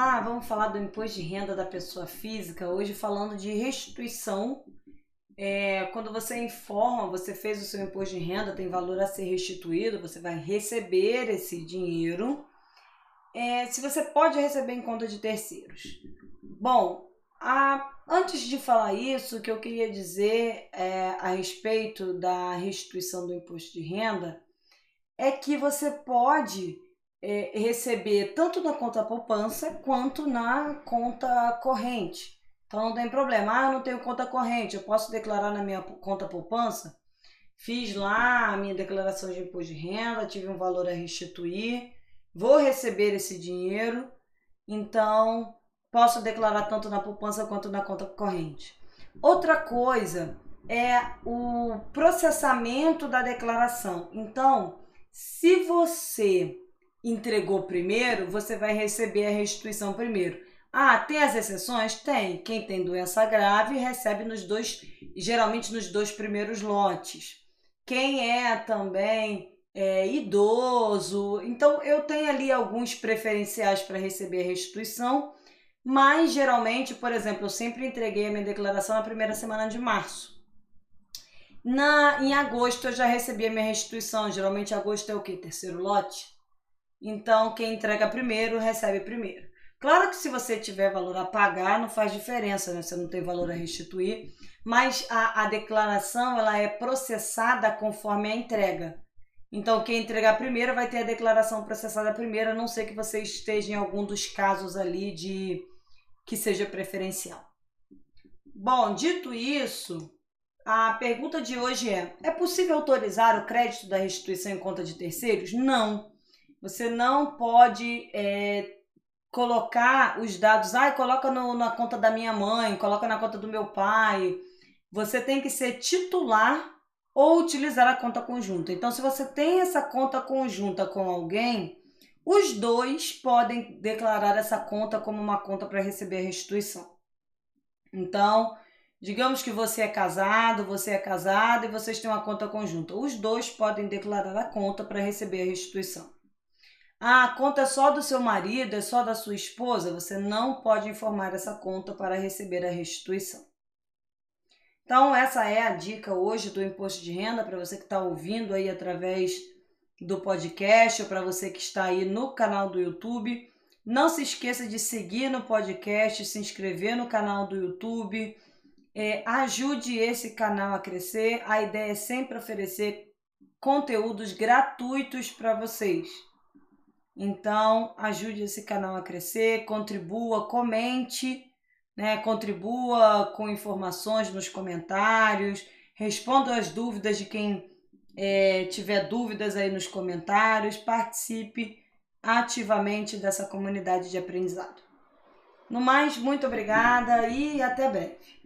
lá, vamos falar do imposto de renda da pessoa física, hoje falando de restituição. É, quando você informa, você fez o seu imposto de renda, tem valor a ser restituído, você vai receber esse dinheiro. É, se você pode receber em conta de terceiros. Bom, a, antes de falar isso, o que eu queria dizer é, a respeito da restituição do imposto de renda é que você pode é, receber tanto na conta poupança quanto na conta corrente. Então não tem problema. Ah, eu não tenho conta corrente, eu posso declarar na minha conta poupança? Fiz lá a minha declaração de imposto de renda, tive um valor a restituir, vou receber esse dinheiro, então posso declarar tanto na poupança quanto na conta corrente. Outra coisa é o processamento da declaração. Então, se você entregou primeiro, você vai receber a restituição primeiro. Ah, tem as exceções? Tem. Quem tem doença grave recebe nos dois, geralmente nos dois primeiros lotes. Quem é também é, idoso, então eu tenho ali alguns preferenciais para receber a restituição, mas geralmente, por exemplo, eu sempre entreguei a minha declaração na primeira semana de março. Na, em agosto eu já recebi a minha restituição. Geralmente agosto é o que? Terceiro lote? Então, quem entrega primeiro recebe primeiro. Claro que se você tiver valor a pagar, não faz diferença, né? Você não tem valor a restituir, mas a, a declaração ela é processada conforme a entrega. Então, quem entregar primeiro vai ter a declaração processada primeiro, a não ser que você esteja em algum dos casos ali de que seja preferencial. Bom, dito isso, a pergunta de hoje é: é possível autorizar o crédito da restituição em conta de terceiros? Não. Você não pode é, colocar os dados, ah, coloca no, na conta da minha mãe, coloca na conta do meu pai. Você tem que ser titular ou utilizar a conta conjunta. Então, se você tem essa conta conjunta com alguém, os dois podem declarar essa conta como uma conta para receber a restituição. Então, digamos que você é casado, você é casado e vocês têm uma conta conjunta. Os dois podem declarar a conta para receber a restituição. Ah, a conta é só do seu marido, é só da sua esposa, você não pode informar essa conta para receber a restituição. Então, essa é a dica hoje do imposto de renda para você que está ouvindo aí através do podcast ou para você que está aí no canal do YouTube. Não se esqueça de seguir no podcast, se inscrever no canal do YouTube. É, ajude esse canal a crescer. A ideia é sempre oferecer conteúdos gratuitos para vocês. Então, ajude esse canal a crescer, contribua, comente, né? Contribua com informações nos comentários, responda as dúvidas de quem é, tiver dúvidas aí nos comentários, participe ativamente dessa comunidade de aprendizado. No mais, muito obrigada e até breve.